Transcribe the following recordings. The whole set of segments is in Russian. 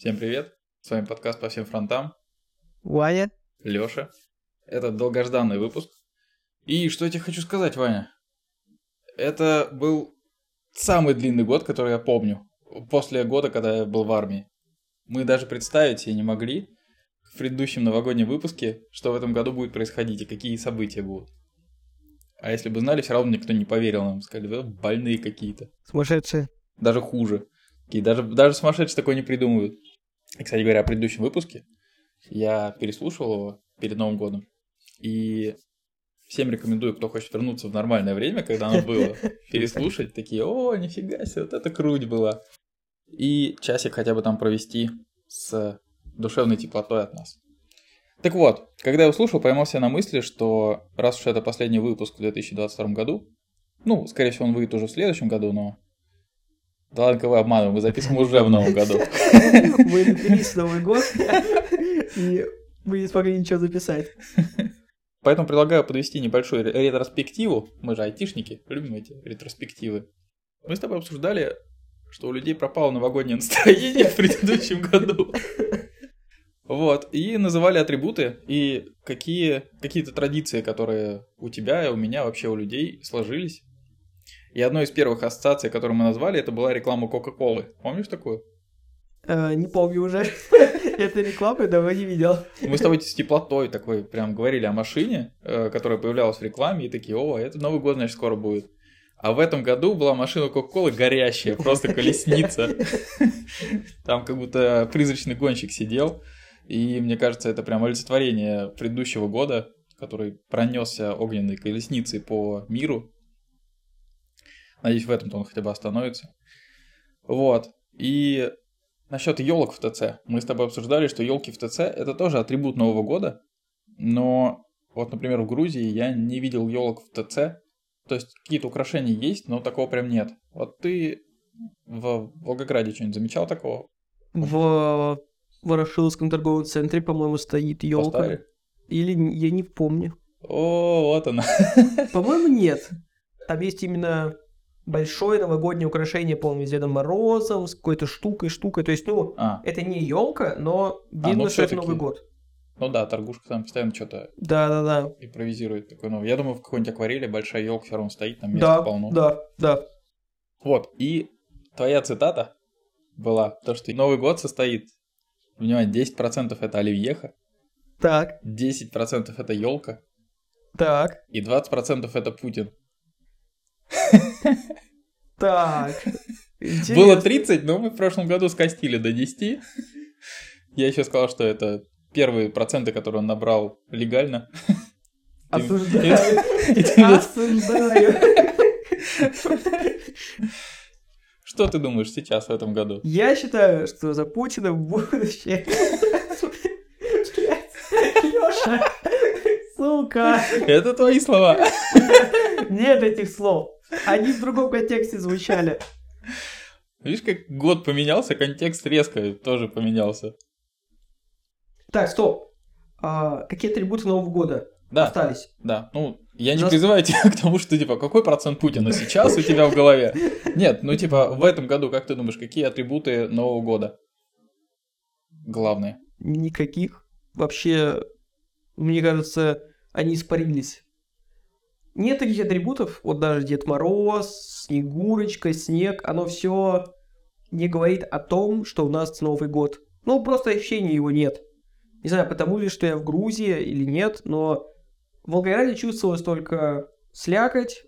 Всем привет! С вами подкаст по всем фронтам. Ваня. Лёша. Это долгожданный выпуск. И что я тебе хочу сказать, Ваня? Это был самый длинный год, который я помню. После года, когда я был в армии. Мы даже представить себе не могли в предыдущем новогоднем выпуске, что в этом году будет происходить и какие события будут. А если бы знали, все равно никто не поверил нам. Сказали, да, больные какие-то. Сумасшедшие. Даже хуже. Даже, даже сумасшедшие такое не придумывают. И, кстати говоря, о предыдущем выпуске я переслушивал его перед Новым годом. И всем рекомендую, кто хочет вернуться в нормальное время, когда оно было, переслушать. Такие, о, нифига себе, вот это круть была. И часик хотя бы там провести с душевной теплотой от нас. Так вот, когда я услышал, поймался на мысли, что раз уж это последний выпуск в 2022 году, ну, скорее всего, он выйдет уже в следующем году, но да ладно, вы обманываем, мы записываем уже в новом году. Мы напились в Новый год, и мы не смогли ничего записать. Поэтому предлагаю подвести небольшую ретроспективу. Мы же айтишники, любим эти ретроспективы. Мы с тобой обсуждали, что у людей пропало новогоднее настроение в предыдущем году. Вот, и называли атрибуты и какие, какие-то традиции, которые у тебя и у меня вообще у людей сложились и одной из первых ассоциаций, которую мы назвали, это была реклама Кока-Колы. Помнишь такую? Э, не помню уже. Это рекламы давно не видел. Мы с тобой с теплотой такой прям говорили о машине, э, которая появлялась в рекламе, и такие, о, это Новый год, значит, скоро будет. А в этом году была машина Кока-Колы горящая, просто колесница. Там как будто призрачный гонщик сидел. И мне кажется, это прям олицетворение предыдущего года, который пронесся огненной колесницей по миру. Надеюсь, в этом-то он хотя бы остановится. Вот. И насчет елок в ТЦ. Мы с тобой обсуждали, что елки в ТЦ это тоже атрибут Нового года. Но вот, например, в Грузии я не видел елок в ТЦ. То есть какие-то украшения есть, но такого прям нет. Вот ты в Волгограде что-нибудь замечал такого? В Ворошиловском торговом центре, по-моему, стоит елка. Или я не помню. О, вот она. По-моему, нет. Там есть именно большое новогоднее украшение, по-моему, с Дедом Морозом, с какой-то штукой, штукой. То есть, ну, а. это не елка, но видно, а, ну, что это Новый год. Ну да, торгушка там постоянно что-то да, да, да. импровизирует такой новый. Я думаю, в какой-нибудь акварели большая елка все равно стоит, там места да, полно. Да, да. Вот, и твоя цитата была, то, что Новый год состоит, внимание, 10% это оливьеха, так. 10% это елка, так. И 20% это Путин. Так. Было 30, но мы в прошлом году скостили до 10. Я еще сказал, что это первые проценты, которые он набрал легально. Осуждаю. Осуждаю. Что ты думаешь сейчас в этом году? Я считаю, что за Путина будущее. Леша, сука. Это твои слова. Нет этих слов. Они в другом контексте звучали. Видишь, как год поменялся, контекст резко тоже поменялся. Так, стоп. А, какие атрибуты Нового года да, остались? Да, ну, я не Нас... призываю тебя к тому, что, типа, какой процент Путина сейчас у тебя в голове? Нет, ну, типа, в этом году, как ты думаешь, какие атрибуты Нового года? Главные. Никаких. Вообще, мне кажется, они испарились. Нет таких атрибутов, вот даже Дед Мороз, Снегурочка, Снег, оно все не говорит о том, что у нас Новый год. Ну, просто ощущения его нет. Не знаю, потому ли, что я в Грузии или нет, но в Волгограде чувствовалось только слякоть,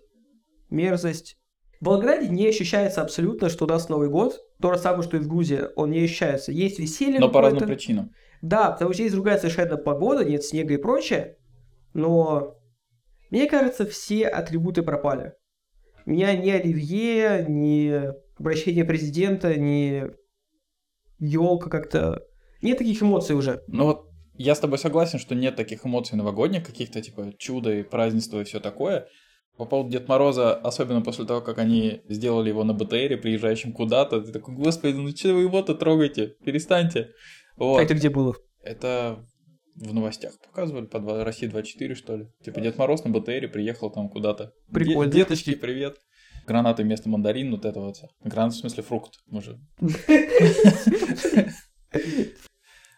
мерзость. В Волгограде не ощущается абсолютно, что у нас Новый год. То же самое, что и в Грузии, он не ощущается. Есть веселье Но по разным причинам. Да, потому что есть другая совершенно погода, нет снега и прочее. Но мне кажется, все атрибуты пропали. У меня ни оливье, ни обращение президента, ни елка как-то... Нет таких эмоций уже. Ну вот я с тобой согласен, что нет таких эмоций новогодних, каких-то типа чуда и празднества и все такое. По поводу Дед Мороза, особенно после того, как они сделали его на БТРе, приезжающим куда-то, ты такой, господи, ну что вы его-то трогаете? Перестаньте. Вот. А это где было? Это в новостях показывали по России 24, что ли. Типа Дед Мороз на БТРе приехал там куда-то. Прикольно. Деточки, привет. Гранаты вместо мандарин, вот это вот. Гранат в смысле фрукт, может.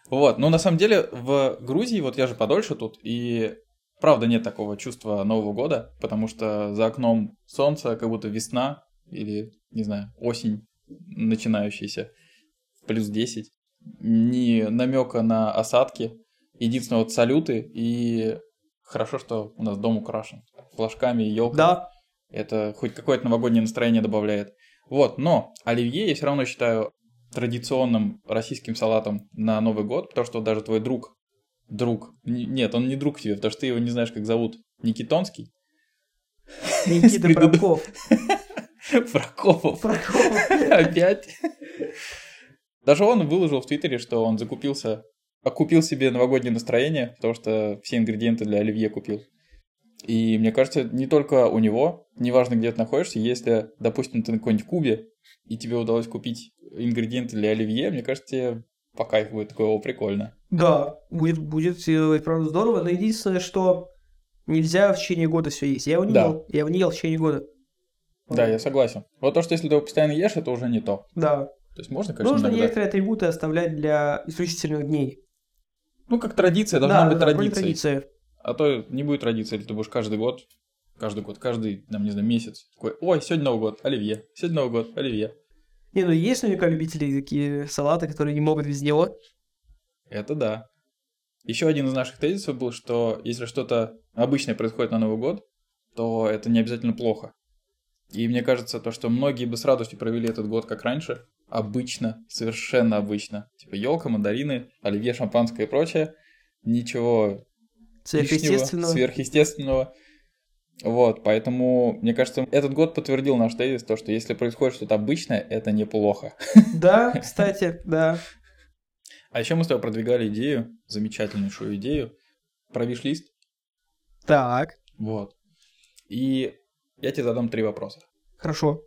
Вот, ну на самом деле в Грузии, вот я же подольше тут, и правда нет такого чувства Нового года, потому что за окном солнце, как будто весна или, не знаю, осень начинающаяся, плюс 10, ни намека на осадки, единственное вот салюты, и хорошо, что у нас дом украшен флажками и елкой. Да, Это хоть какое-то новогоднее настроение добавляет. Вот, но оливье я все равно считаю традиционным российским салатом на Новый год, потому что даже твой друг, друг, нет, он не друг тебе, потому что ты его не знаешь, как зовут, Никитонский, Никита. Прокоп. Прокопов, Прокопов. опять. Даже он выложил в Твиттере, что он закупился, окупил себе новогоднее настроение, потому что все ингредиенты для оливье купил. И мне кажется, не только у него, неважно, где ты находишься, если, допустим, ты на какой-нибудь Кубе, и тебе удалось купить ингредиенты для оливье, мне кажется, тебе по кайфу будет такое, о, прикольно. Да, будет, будет, правда, здорово, но единственное, что нельзя в течение года все есть. Я его не Да. ел, я его не ел в течение года. Да, я согласен. Вот то, что если ты его постоянно ешь, это уже не то. Да. То есть можно, конечно, Нужно иногда. некоторые атрибуты оставлять для исключительных дней. Ну, как традиция, должна да, быть да, традицией. традиция. А то не будет традиции, если ты будешь каждый год, каждый год, каждый, там, не знаю, месяц. Такой, ой, сегодня Новый год, оливье. Сегодня Новый год, оливье. Не, ну есть наверняка любители такие салаты, которые не могут без него. Это да. Еще один из наших тезисов был, что если что-то обычное происходит на Новый год, то это не обязательно плохо. И мне кажется, то, что многие бы с радостью провели этот год как раньше, обычно, совершенно обычно. Типа елка, мандарины, оливье, шампанское и прочее. Ничего Сверхъестественного. лишнего, сверхъестественного. Вот, поэтому, мне кажется, этот год подтвердил наш тезис, то, что если происходит что-то обычное, это неплохо. Да, кстати, да. А еще мы с тобой продвигали идею, замечательнейшую идею, про виш-лист. Так, Вот. И я тебе задам три вопроса. хорошо.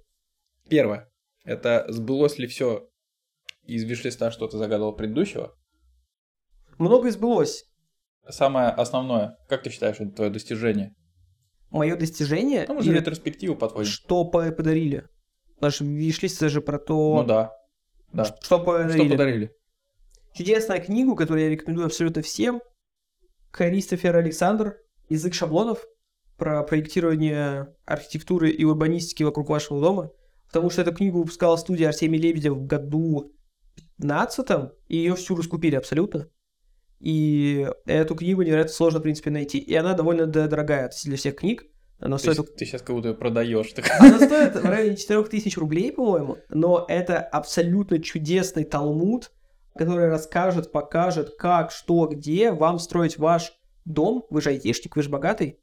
Первое. Это сбылось ли все из виш-листа, что ты загадывал предыдущего? Много сбылось. Самое основное, как ты считаешь, это твое достижение? Мое достижение, Ну, мы же ретроспективу подводим. что по- подарили. Наш виш-лист же про то, Ну да. Да. что Что подарили. подарили? Чудесная книгу, которую я рекомендую абсолютно всем. Кристофер Александр «Язык шаблонов» про проектирование архитектуры и урбанистики вокруг вашего дома. Потому что эту книгу выпускала студия Артемий Лебедев в году 15 и ее всю раскупили абсолютно. И эту книгу невероятно сложно, в принципе, найти. И она довольно дорогая для всех книг. Она То стоит ты сейчас как будто ее продаешь. она стоит в районе 4000 рублей, по-моему, но это абсолютно чудесный талмуд, который расскажет, покажет, как, что, где вам строить ваш дом. Вы же айтишник, вы же богатый.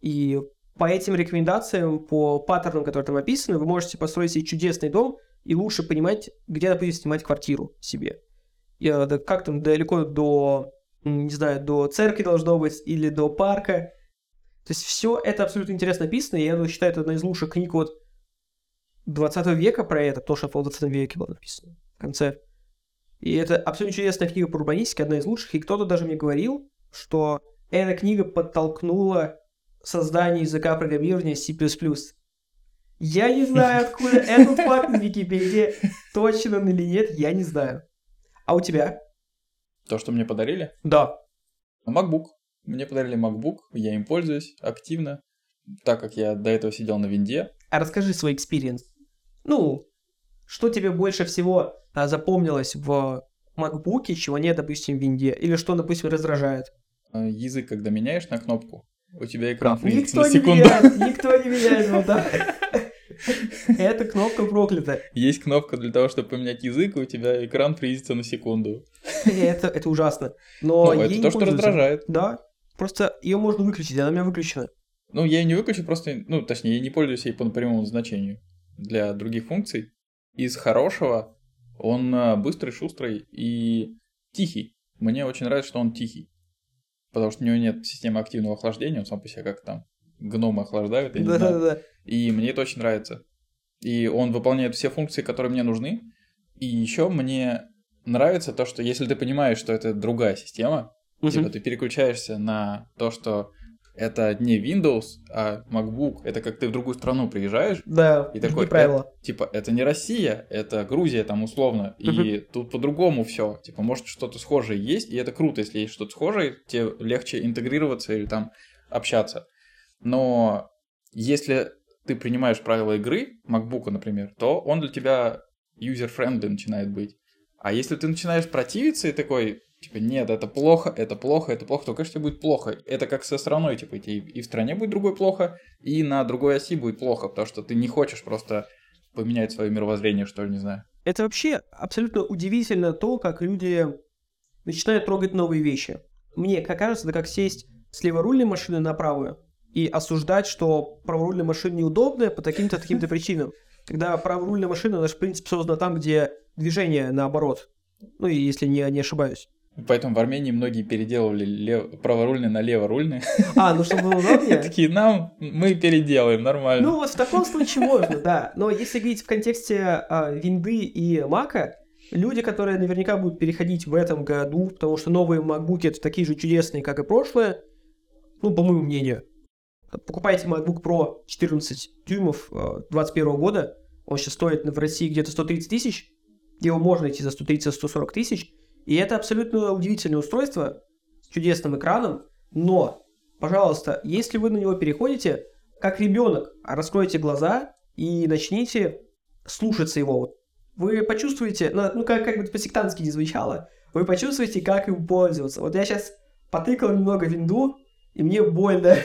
И по этим рекомендациям, по паттернам, которые там описаны, вы можете построить себе чудесный дом и лучше понимать, где, допустим, снимать квартиру себе. И, э, да как там далеко до, не знаю, до церкви должно быть или до парка. То есть все это абсолютно интересно написано, и я считаю, это одна из лучших книг вот 20 века про это, потому что в 20 веке было написано в конце. И это абсолютно чудесная книга по урбанистике, одна из лучших, и кто-то даже мне говорил, что эта книга подтолкнула создание языка программирования C++. Я не знаю, откуда этот факт в Википедии, точно он или нет, я не знаю. А у тебя? То, что мне подарили? Да. MacBook. Мне подарили MacBook, я им пользуюсь активно, так как я до этого сидел на винде. А расскажи свой experience. Ну, что тебе больше всего а, запомнилось в MacBook, чего нет, допустим, в винде? Или что, допустим, раздражает? Э, Язык, когда меняешь на кнопку, у тебя экран фризится Никто на не секунду. меняет, никто не меняет вот так. Эта кнопка проклята. Есть кнопка для того, чтобы поменять язык, и у тебя экран фризится на секунду. Это, это ужасно. Но Ну, это не то, что раздражает. Да. Просто ее можно выключить, она у меня выключена. Ну, я ее не выключу, просто, ну, точнее, я не пользуюсь ей по прямому назначению для других функций. Из хорошего он э, быстрый, шустрый и тихий. Мне очень нравится, что он тихий. Потому что у него нет системы активного охлаждения, он сам по себе как там гномы охлаждают, я не знаю. Да-да-да. И мне это очень нравится. И он выполняет все функции, которые мне нужны. И еще мне нравится то, что если ты понимаешь, что это другая система, Мгм. типа ты переключаешься на то, что это не Windows, а MacBook. Это как ты в другую страну приезжаешь, Да, И такой, правила. типа, это не Россия, это Грузия там условно, и тут по-другому все. Типа, может, что-то схожее есть, и это круто, если есть что-то схожее, тебе легче интегрироваться или там общаться. Но если ты принимаешь правила игры, MacBook, например, то он для тебя user-friendly начинает быть. А если ты начинаешь противиться и такой, типа, нет, это плохо, это плохо, это плохо, то, конечно, тебе будет плохо. Это как со страной, типа, идти. И в стране будет другой плохо, и на другой оси будет плохо, потому что ты не хочешь просто поменять свое мировоззрение, что ли, не знаю. Это вообще абсолютно удивительно то, как люди начинают трогать новые вещи. Мне, как кажется, это как сесть с леворульной машины на правую и осуждать, что праворульная машина неудобная по таким-то таким-то причинам. Когда праворульная машина, в принципе, создана там, где движение наоборот. Ну, и если не, не ошибаюсь. Поэтому в Армении многие переделывали лев... праворульные на леворульные. А, ну чтобы было удобнее. Такие, нам, мы переделаем, нормально. Ну, вот в таком случае можно, да. Но если говорить в контексте а, винды и мака, люди, которые наверняка будут переходить в этом году, потому что новые MacBook это такие же чудесные, как и прошлые, ну, по моему мнению, покупайте MacBook Pro 14 дюймов 2021 года, он сейчас стоит в России где-то 130 тысяч, его можно найти за 130-140 тысяч, и это абсолютно удивительное устройство с чудесным экраном, но, пожалуйста, если вы на него переходите, как ребенок, раскройте глаза и начните слушаться его. Вы почувствуете, ну, ну, как, как бы по-сектантски не звучало, вы почувствуете, как им пользоваться. Вот я сейчас потыкал немного винду, и мне больно.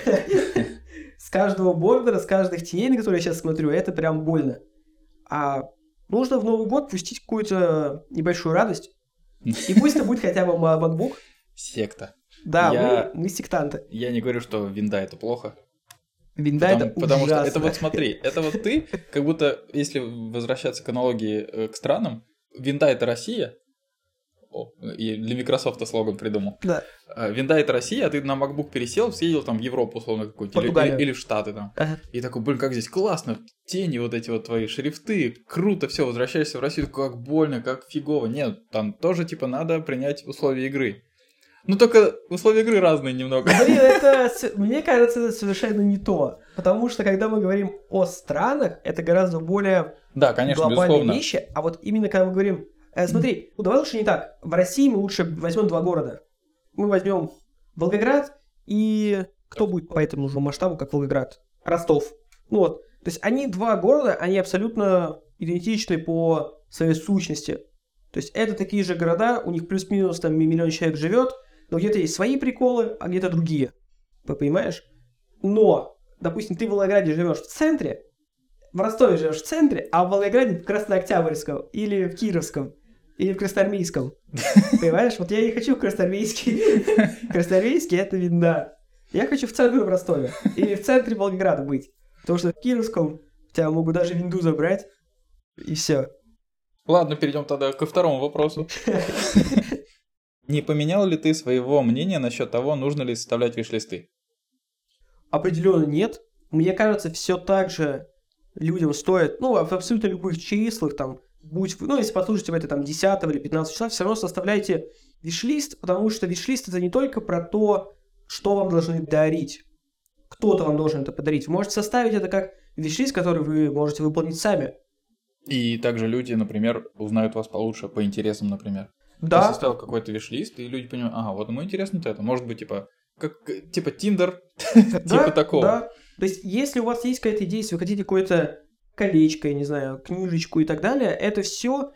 С каждого бордера, с каждых теней, на которые я сейчас смотрю, это прям больно. А нужно в Новый год пустить какую-то небольшую радость. И пусть это будет хотя бы MacBook. Секта. Да, Я- мы, мы сектанты. Я не говорю, что винда это плохо. Винда Потому, это потому что это вот смотри, это вот ты, как будто, если возвращаться к аналогии э, к странам, винда это Россия. И для Microsoft слоган придумал. Да. А, Винда это Россия, а ты на MacBook пересел, съездил там в Европу, условно, какую-то, или, или- в Штаты там. Ага. И такой, блин, как здесь классно, тени вот эти вот твои, шрифты, круто, все, возвращаешься в Россию, как больно, как фигово. Нет, там тоже, типа, надо принять условия игры. Ну, только условия игры разные немного. Блин, это, мне кажется, это совершенно не то. Потому что, когда мы говорим о странах, это гораздо более Да, конечно, глобальные безусловно. вещи. А вот именно когда мы говорим... э, смотри, ну давай лучше не так. В России мы лучше возьмем два города. Мы возьмем Волгоград и... Кто будет по этому же масштабу, как Волгоград? Ростов. Ну вот. То есть они два города, они абсолютно идентичны по своей сущности. То есть это такие же города, у них плюс-минус там миллион человек живет, но где-то есть свои приколы, а где-то другие. Вы понимаешь? Но, допустим, ты в Волгограде живешь в центре, в Ростове живешь в центре, а в Волгограде в Краснооктябрьском, или в Кировском, или в Красноармейском. Понимаешь? Вот я не хочу в Красноармейский. Красноармейский это видно. Я хочу в центре в Ростове. Или в центре Волгограда быть. Потому что в Кировском тебя могут даже винду забрать. И все. Ладно, перейдем тогда ко второму вопросу. Не поменял ли ты своего мнения насчет того, нужно ли составлять виш-листы? Определенно нет. Мне кажется, все так же людям стоит, ну, в абсолютно любых числах, там, будь, ну, если послушаете в это там 10 или 15 числа, все равно составляйте виш-лист, потому что виш-лист это не только про то, что вам должны дарить. Кто-то вам должен это подарить. Вы можете составить это как виш-лист, который вы можете выполнить сами. И также люди, например, узнают вас получше по интересам, например. Ты Да, составил какой-то виш-лист, и люди понимают, ага, вот ему интересно это. Может быть, типа, как, типа Тиндер, типа такого. да. То есть, если у вас есть какая-то идея, если вы хотите какое-то колечко, я не знаю, книжечку и так далее, это все,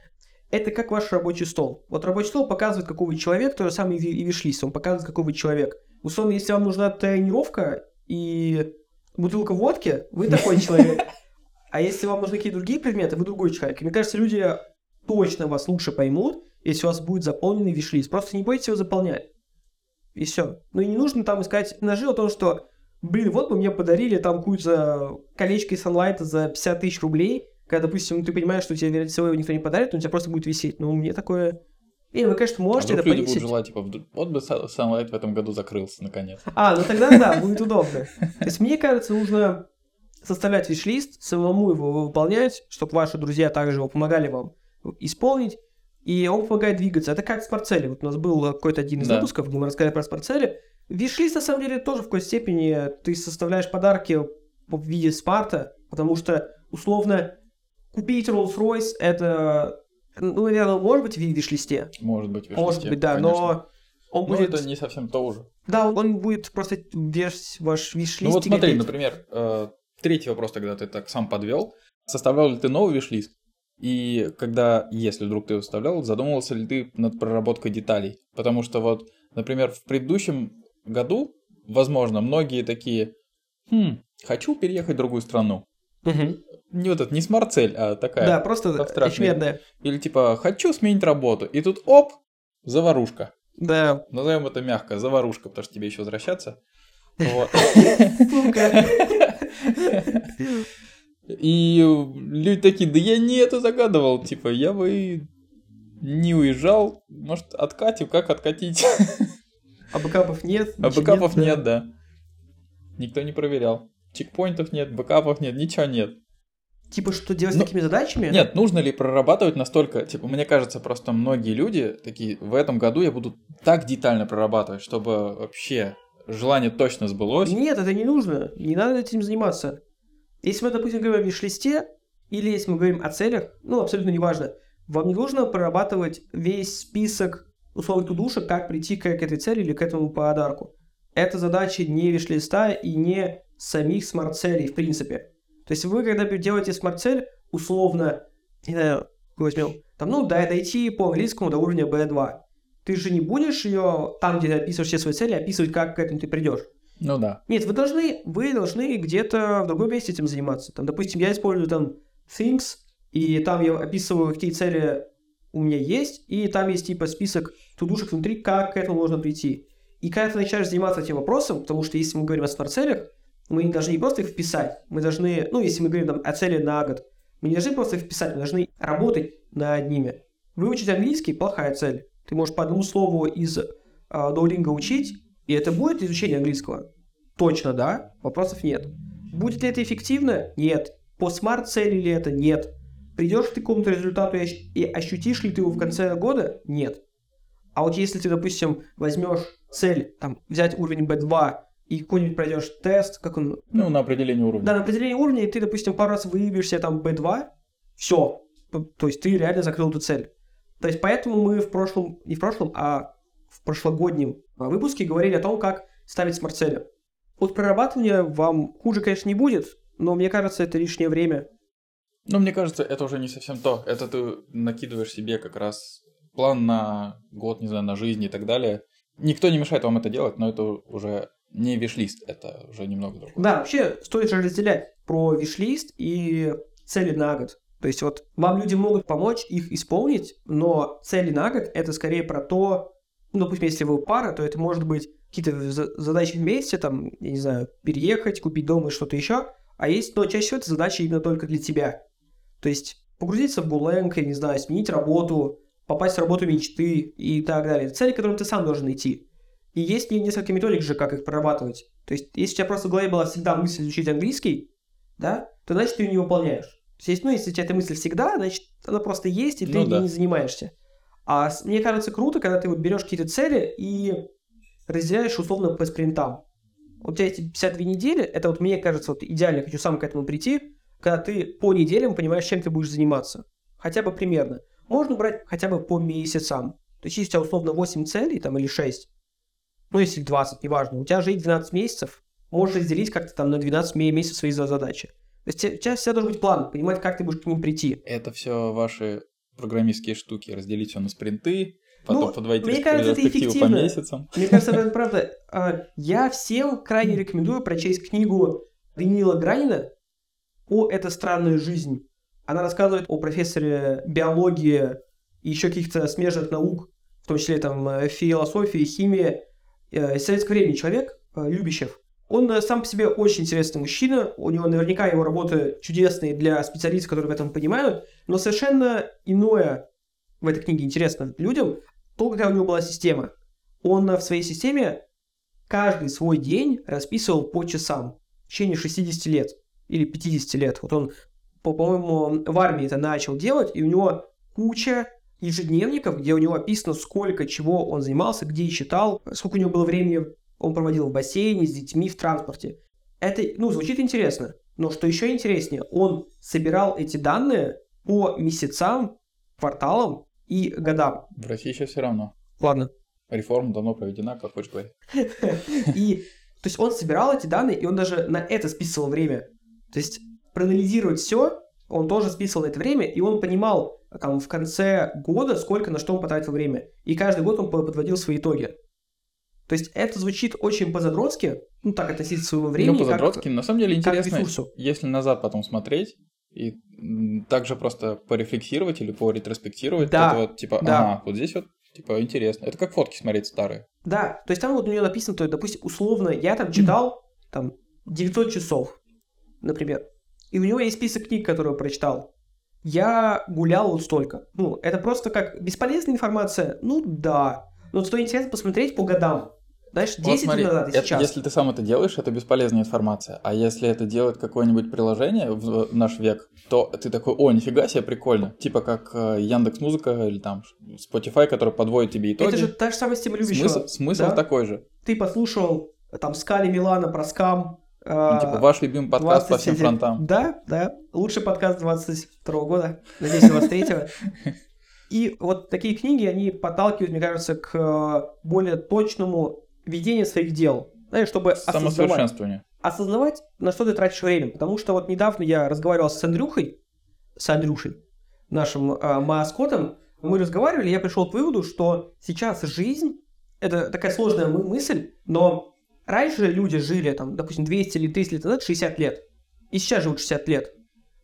это как ваш рабочий стол. Вот рабочий стол показывает, какой вы человек, то же самое и ви- и виш-лист, он показывает, какой вы человек. Условно, если вам нужна тренировка и бутылка водки, вы такой человек. А если вам нужны какие-то другие предметы, вы другой человек. И мне кажется, люди точно вас лучше поймут, если у вас будет заполненный виш-лист. Просто не бойтесь его заполнять. И все. Ну и не нужно там искать ножи о том, что, блин, вот бы мне подарили там какую-то колечко из Sunlight за 50 тысяч рублей, когда, допустим, ты понимаешь, что тебе, вероятнее всего, его никто не подарит, но у тебя просто будет висеть. Ну, мне такое... Не, вы, конечно, А можете вдруг это люди будут повесить. желать, типа, вдруг- вот бы Sun- Sunlight в этом году закрылся, наконец. А, ну тогда да, будет удобно. То есть мне кажется, нужно составлять виш-лист, самому его выполнять, чтобы ваши друзья также его помогали вам исполнить, и он помогает двигаться. Это как в спортцеле. Вот у нас был какой-то один из Да. выпусков, где мы рассказали про спортцели. Вишлист, на самом деле, тоже в какой-то степени ты составляешь подарки в виде смарта, потому что, условно, купить Rolls-Royce это, ну, наверное, может быть в виш-листе. Может быть, в Может виш-листе, быть, да, конечно. но он Ну, будет... это не совсем то уже. Да, он будет просто весь ваш виш-лист Ну вот смотри, например, э, третий вопрос тогда ты так сам подвел. Составлял ли ты новый виш-лист? И когда, если вдруг ты его составлял, задумывался ли ты над проработкой деталей? Потому что вот, например, в предыдущем году, возможно, многие такие, хм, хочу переехать в другую страну. Мгм. Не вот это, не смарт-цель, а такая. Да, просто очевидно. Или типа, хочу сменить работу. И тут, оп, заварушка. Да. Назовем это мягко, заварушка, потому что тебе еще возвращаться. Вот. И люди такие, да я не это загадывал, типа, я бы не уезжал, может, откатим, как откатить? А бэкапов нет. А бэкапов нет, да. Никто не проверял. Чекпоинтов нет, бэкапов нет, ничего нет. Типа, что делать с Ну, такими задачами? Нет, нужно ли прорабатывать настолько, типа, мне кажется, просто многие люди такие, в этом году я буду так детально прорабатывать, чтобы вообще желание точно сбылось. Нет, это не нужно. Не надо этим заниматься. Если мы, допустим, говорим о виш-листе, или если мы говорим о целях, ну, абсолютно неважно, вам не нужно прорабатывать весь список условных тудушек, как прийти к этой цели или к этому подарку. Это задача не виш-листа и не самих смарт-целей, в принципе. То есть вы, когда делаете смарт-цель, условно, не знаю, возьмем, там, ну, да, дойти по английскому до уровня B2. Ты же не будешь ее там, где ты описываешь все свои цели, описывать, как к этому ты придешь. Ну да. Нет, вы должны, вы должны где-то в другом месте этим заниматься. Там, допустим, я использую там Things, и там я описываю, какие цели у меня есть, и там есть типа список тудушек внутри, как к этому можно прийти. И когда ты начинаешь заниматься этим вопросом, потому что если мы говорим о смарт-целях, мы должны не просто их вписать, мы должны, ну, если мы говорим там, о цели на год, мы не должны просто их вписать, мы должны работать над ними. Выучить английский – плохая цель. Ты можешь по одному слову из э, учить, и это будет изучение английского. Точно, да? Вопросов нет. Будет ли это эффективно? Нет. По смарт-цели ли это? Нет. Придешь ты к какому-то результату и ощутишь ли ты его в конце года? Нет. А вот если ты, допустим, возьмешь цель, там, взять уровень B2 и какой-нибудь пройдешь тест, как он... Ну, на определение уровня. Да, на определение уровня, и ты, допустим, пару раз выявишься там B2, все. То есть ты реально закрыл эту цель. То есть поэтому мы в прошлом, не в прошлом, а в прошлогоднем а, выпуске говорили о том, как ставить смарт-цели. От прорабатывания вам хуже, конечно, не будет, но мне кажется, это лишнее время. Ну, мне кажется, это уже не совсем то. Это ты накидываешь себе как раз план на год, не знаю, на жизнь и так далее. Никто не мешает вам это делать, но это уже не виш-лист, это уже немного другое. Да, вообще стоит же разделять про виш-лист и цели на год. То есть вот вам люди могут помочь их исполнить, но цели на год это скорее про то, ну, допустим, если вы пара, то это может быть какие-то за- задачи вместе, там, я не знаю, переехать, купить дом и что-то еще, а есть, но чаще всего это задачи именно только для тебя. То есть погрузиться в Буленг, я не знаю, сменить работу, попасть в работу мечты и так далее. Цели, к которым ты сам должен идти. И есть не- несколько методик же, как их прорабатывать. То есть, если у тебя просто в голове была всегда мысль изучить английский, да, то значит ты ее не выполняешь. То есть, ну, если у тебя эта мысль всегда, значит, она просто есть, и ты Ну ей да. не занимаешься. А мне кажется круто, когда ты вот берешь какие-то цели и разделяешь условно по спринтам. Вот у тебя эти 52 недели, это вот мне кажется вот идеально, хочу сам к этому прийти, когда ты по неделям понимаешь, чем ты будешь заниматься. Хотя бы примерно. Можно брать хотя бы по месяцам. То есть, если у тебя условно 8 целей там или 6, ну если 20, неважно, у тебя же есть 12 месяцев, можешь разделить как-то там на 12 ме- месяцев свои за- задачи. То есть у тебя всегда должен быть план, понимать, как ты будешь к ним прийти. Это все ваши программистские штуки. Разделить все на спринты, потом Ну, подводить мне кажется, это ретроспективу по эффективно. месяцам. Мне кажется, это правда. А, Я всем крайне рекомендую прочесть книгу Даниила Гранина о «Это странная жизнь». Она рассказывает о профессоре биологии и еще каких-то смежных наук, в том числе там э, философии, химии, э, из советского времени человек, э, Любящев. Он сам по себе очень интересный мужчина, у него наверняка его работы чудесные для специалистов, которые в этом понимают, но совершенно иное в этой книге интересно людям, то, какая у него была система. Он в своей системе каждый свой день расписывал по часам в течение 60 лет или 50 лет. Вот он, по-моему, в армии это начал делать, и у него куча ежедневников, где у него описано, сколько чего он занимался, где читал, сколько у него было времени он проводил в бассейне, с детьми, в транспорте. Это, ну, звучит интересно. Но что еще интереснее, он собирал эти данные по месяцам, кварталам и годам. В России еще все равно. Ладно. Реформа давно проведена, как хочешь говорить. И, то есть он собирал эти данные, и он даже на это списывал время. То есть проанализировать все, он тоже списывал это время, и он понимал там в конце года, сколько на что он потратил время. И каждый год он подводил свои итоги. То есть это звучит очень по-задротски, ну так относиться к своему времени. Ну, по-задротски, на самом деле как интересно, если назад потом смотреть, и также просто порефлексировать или поретроспектировать, Да, это вот типа, да. ага, вот здесь вот типа интересно. Это как фотки смотреть старые. Да, то есть там вот у нее написано, то, допустим, условно, я там читал там 900 часов, например, и у него есть список книг, которые он прочитал. Я гулял вот столько. Ну, это просто как бесполезная информация? Ну, да. Но что интересно посмотреть по годам. Знаешь, 10 Вот смотри, лет назад и это- сейчас. если ты сам это делаешь, это бесполезная информация. А если это делает какое-нибудь приложение в в наш век, то ты такой, о, нифига себе, прикольно. Типа как Яндекс Музыка или там Spotify, который подводит тебе итоги. Это же та же самая система любящего. смысл смысл да? такой же. Ты послушал э, там Скали Милана про скам. Ну, типа ваш любимый подкаст по всем 27. фронтам. Да, да. Лучший подкаст 22 года. Надеюсь, 23 И вот такие книги, они подталкивают, мне кажется, к э, более точному ведению своих дел. Знаешь, чтобы Самосовершенствование. осознавать, на что ты тратишь время. Потому что вот недавно я разговаривал с Андрюхой, с Андрюшей, нашим э, маскотом. Мы разговаривали, я пришел к выводу, что сейчас жизнь, это такая сложная мы- мысль, но раньше люди жили, там, допустим, 200 или 300 лет назад 60 лет. И сейчас живут 60 лет.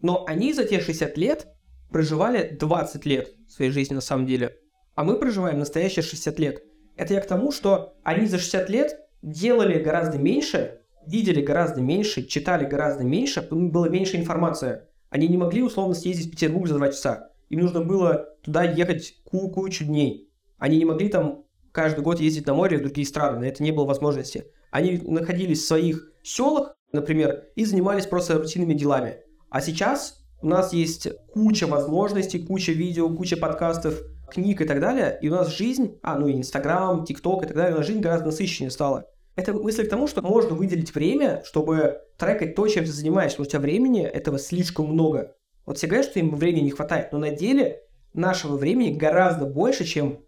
Но они за те 60 лет проживали 20 лет своей жизни на самом деле. А мы проживаем настоящие 60 лет. Это я к тому, что они за 60 лет делали гораздо меньше, видели гораздо меньше, читали гораздо меньше, было меньше информации. Они не могли условно съездить в Петербург за 2 часа. Им нужно было туда ехать ку- кучу дней. Они не могли там каждый год ездить на море в другие страны, на это не было возможности. Они находились в своих селах, например, и занимались просто рутинными делами. А сейчас у нас есть куча возможностей, куча видео, куча подкастов, книг и так далее, и у нас жизнь, а, ну и Инстаграм, ТикТок и так далее, у нас жизнь гораздо насыщеннее стала. Это мысль к тому, что можно выделить время, чтобы трекать то, чем ты занимаешься, но у тебя времени этого слишком много. Вот все говорят, что им времени не хватает, но на деле нашего времени гораздо больше, чем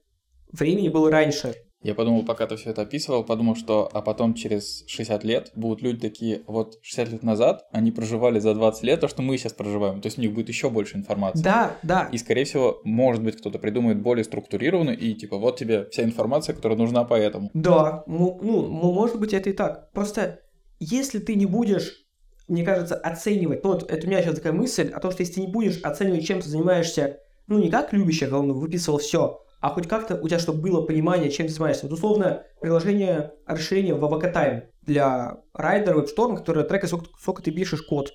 времени было раньше. Я подумал, пока ты все это описывал, подумал, что а потом через 60 лет будут люди такие, вот 60 лет назад они проживали за 20 лет то, что мы сейчас проживаем. То есть у них будет еще больше информации. Да, да. И, скорее всего, может быть, кто-то придумает более структурированную, и типа, вот тебе вся информация, которая нужна поэтому. Да, ну, ну, может быть, это и так. Просто, если ты не будешь, мне кажется, оценивать, ну, вот это у меня сейчас такая мысль, о том, что если ты не будешь оценивать, чем ты занимаешься, ну, не как любящий, главное, выписывал все, а хоть как-то у тебя, чтобы было понимание, чем ты занимаешься. Вот, условно, приложение расширения в AVK Time для райдера WebStorm, которое трекает, сколько, сколько ты пишешь код.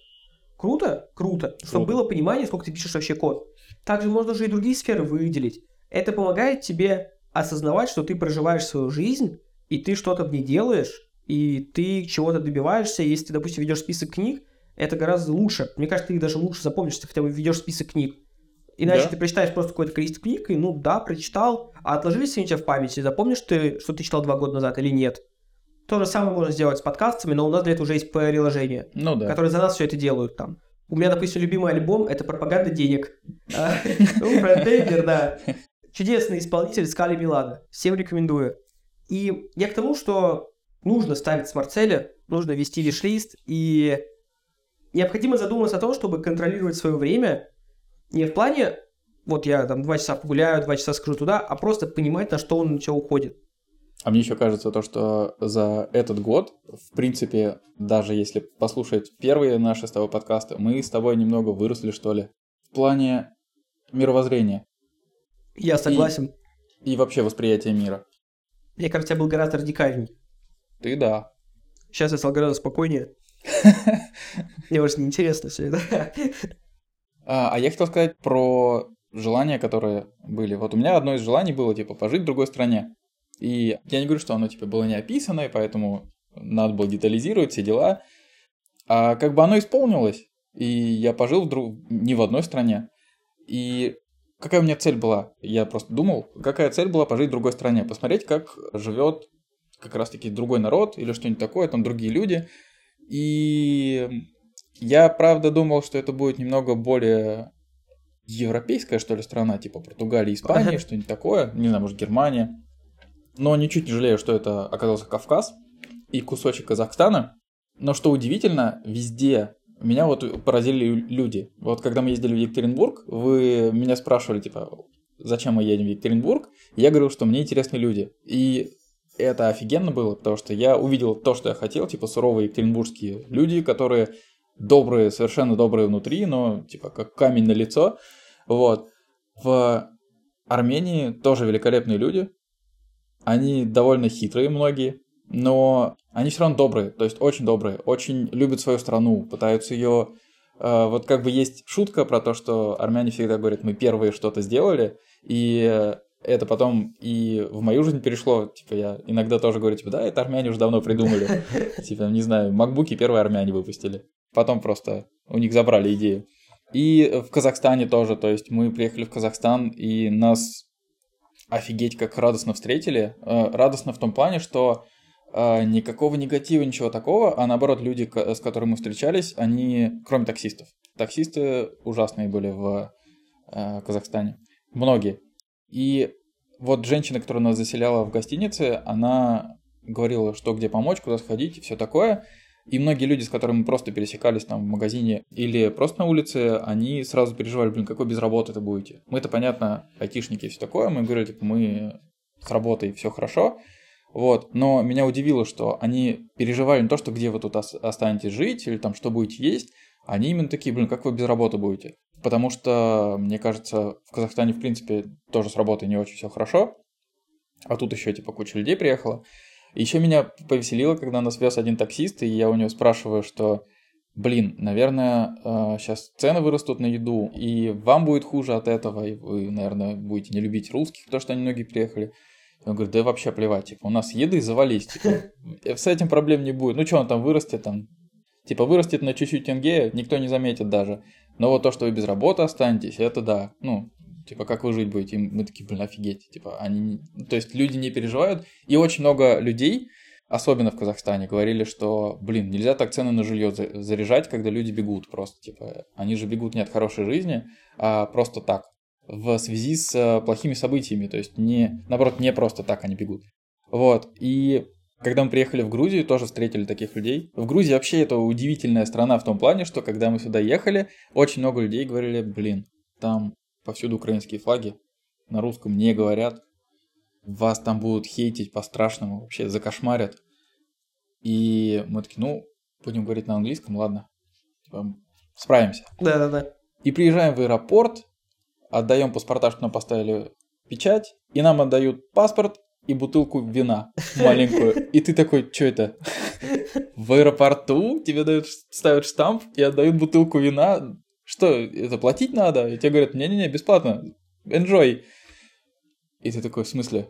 Круто? Круто. Чтобы Круто. было понимание, сколько ты пишешь вообще код. Также можно же и другие сферы выделить. Это помогает тебе осознавать, что ты проживаешь свою жизнь, и ты что-то в ней делаешь, и ты чего-то добиваешься. Если ты, допустим, ведешь список книг, это гораздо лучше. Мне кажется, ты их даже лучше запомнишь, если ты хотя бы ведешь список книг. Иначе Да. ты прочитаешь просто какое-то количество книг, и ну да, прочитал, а отложились они у тебя в памяти, запомнишь ты, что ты читал два года назад или нет. То же самое можно сделать с подкастами, но у нас для этого уже есть приложение Ну да. которые за нас все это делают там. У меня, допустим, любимый альбом — это «Пропаганда денег». А, Ну, фронтендер, да. Чудесный исполнитель Скали Милана. Всем рекомендую. И я к тому, что нужно ставить смарт-цели, нужно вести виш-лист, и необходимо задуматься о том, чтобы контролировать свое время не в плане, вот я там два часа погуляю, два часа скажу туда, а просто понимать, на что он на тебя уходит. А мне еще кажется то, что за этот год, в принципе, даже если послушать первые наши с тобой подкасты, мы с тобой немного выросли, что ли, в плане мировоззрения Я согласен. и вообще восприятия мира. Мне кажется, я был гораздо радикальней. Ты да. Сейчас я стал гораздо спокойнее. Мне уже неинтересно все это. А, а я хотел сказать про желания, которые были. Вот у меня одно из желаний было, типа, пожить в другой стране. И я не говорю, что оно, типа, было не описано, и поэтому надо было детализировать все дела. А как бы оно исполнилось, и я пожил в не в одной стране. И какая у меня цель была? Я просто думал, какая цель была пожить в другой стране, посмотреть, как живет как раз-таки другой народ или что-нибудь такое, там другие люди. И я, правда, думал, что это будет немного более европейская, что ли, страна, типа Португалия, Испания, что-нибудь такое, не знаю, может, Германия. Но ничуть не жалею, что это оказался Кавказ и кусочек Казахстана. Но что удивительно, везде меня вот поразили люди. Вот когда мы ездили в Екатеринбург, вы меня спрашивали, типа, зачем мы едем в Екатеринбург? Я говорил, что мне интересны люди. И это офигенно было, потому что я увидел то, что я хотел, типа суровые екатеринбургские люди, которые добрые, совершенно добрые внутри, но типа как камень на лицо. Вот. В Армении тоже великолепные люди. Они довольно хитрые многие, но они все равно добрые, то есть очень добрые, очень любят свою страну, пытаются ее... Э, вот как бы есть шутка про то, что армяне всегда говорят, мы первые что-то сделали, и это потом и в мою жизнь перешло. Типа, я иногда тоже говорю, типа, да, это армяне уже давно придумали. Типа, не знаю, макбуки первые армяне выпустили. Потом просто у них забрали идею. И в Казахстане тоже, то есть мы приехали в Казахстан, и нас офигеть как радостно встретили. Э, радостно в том плане, что э, никакого негатива, ничего такого, а наоборот, люди, с которыми мы встречались, они, кроме таксистов, таксисты ужасные были в э, Казахстане. Многие. И вот женщина, которая нас заселяла в гостинице, она говорила, что где помочь, куда сходить все такое. И многие люди, с которыми мы просто пересекались там в магазине или просто на улице, они сразу переживали, блин, какой без работы это будете. Мы-то, понятно, айтишники и все такое, мы говорили, типа, мы с работой все хорошо, вот, но меня удивило, что они переживали не то, что где вы тут останетесь жить? или там что будете есть, они именно такие, блин, как вы без работы будете? Потому что, мне кажется, в Казахстане, в принципе, тоже с работой не очень все хорошо, а тут еще, типа, куча людей приехала. Еще меня повеселило, когда нас вез один таксист, и я у него спрашиваю, что, блин, наверное, сейчас э, цены вырастут на еду, и вам будет хуже от этого, и вы, наверное, будете не любить русских, потому что они многие приехали. Он говорит, да вообще плевать, типа, у нас еды завались, типа, с этим проблем не будет. Ну что он там вырастет, там, типа, вырастет на чуть-чуть тенге, никто не заметит даже. Но вот то, что вы без работы останетесь, это да. Ну, типа, как вы жить будете? И мы такие, блин, офигеть. Типа, они... То есть люди не переживают. И очень много людей, особенно в Казахстане, говорили, что, блин, нельзя так цены на жилье заряжать, когда люди бегут просто. Типа, они же бегут не от хорошей жизни, а просто так. В связи с э, плохими событиями. То есть, не, наоборот, не просто так они бегут. Вот. И когда мы приехали в Грузию, тоже встретили таких людей. В Грузии вообще это удивительная страна в том плане, что когда мы сюда ехали, очень много людей говорили, блин, там повсюду украинские флаги, на русском не говорят, вас там будут хейтить по-страшному, вообще закошмарят. И мы такие, ну, будем говорить на английском, ладно, типа, справимся. Да-да-да. И приезжаем в аэропорт, отдаем паспорта, что нам поставили печать, и нам отдают паспорт, и бутылку вина маленькую. И ты такой, что это? В аэропорту тебе дают, ставят штамп и отдают бутылку вина. Что, это платить надо? И тебе говорят, не-не-не, бесплатно. Enjoy. И ты такой, в смысле?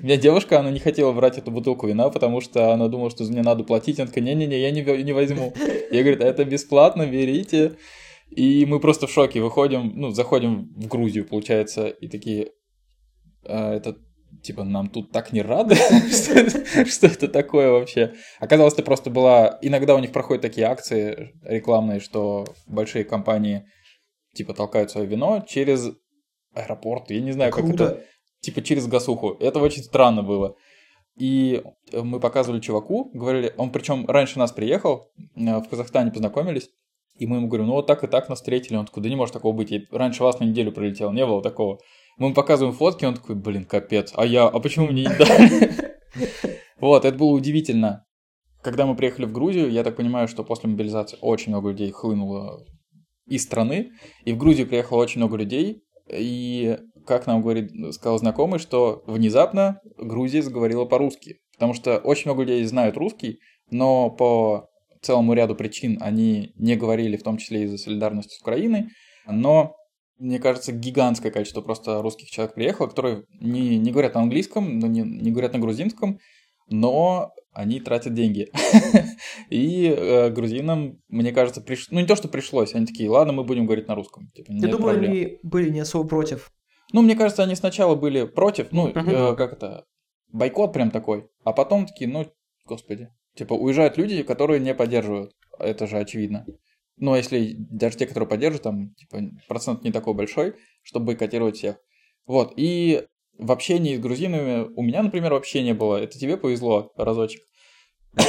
У меня девушка, она не хотела брать эту бутылку вина, потому что она думала, что за нее надо платить. Она такая, не-не-не, я не, не возьму. Я говорю, это бесплатно, берите. И мы просто в шоке выходим, ну, заходим в Грузию, получается, и такие, а, это типа, нам тут так не рады, что это такое вообще. Оказалось, это просто была... Иногда у них проходят такие акции рекламные, что большие компании, типа, толкают свое вино через аэропорт. Я не знаю, как это... Типа, через гасуху. Это очень странно было. И мы показывали чуваку, говорили, он причем раньше нас приехал, э, в Казахстане познакомились, и мы ему говорим, ну вот так и так нас встретили. Он такой, да не может такого быть, я раньше вас на неделю прилетел, не было такого. Мы ему показываем фотки, он такой, блин, капец, а я, а почему мне не дали? Вот, это было удивительно. Когда мы приехали в Грузию, я так понимаю, что после мобилизации очень много людей хлынуло из страны, и в Грузию приехало очень много людей, и, как нам говорит, сказал знакомый, что внезапно Грузия заговорила по-русски, потому что очень много людей знают русский, но по целому ряду причин они не говорили, в том числе из-за солидарности с Украиной, но мне кажется, гигантское количество просто русских человек приехало, которые не, не говорят на английском, но не, не говорят на грузинском, но они тратят деньги. И э, грузинам, мне кажется, приш... ну не то, что пришлось, они такие, ладно, мы будем говорить на русском. Типа, Я думаю, проблем. они были не особо против. Ну, мне кажется, они сначала были против, ну, э, как это, бойкот прям такой. А потом такие, ну, господи. Типа, уезжают люди, которые не поддерживают. Это же очевидно. Но если даже те, которые поддерживают, там, типа, процент не такой большой, чтобы бойкотировать всех. Вот, и в общении с грузинами у меня, например, вообще не было. Это тебе повезло разочек.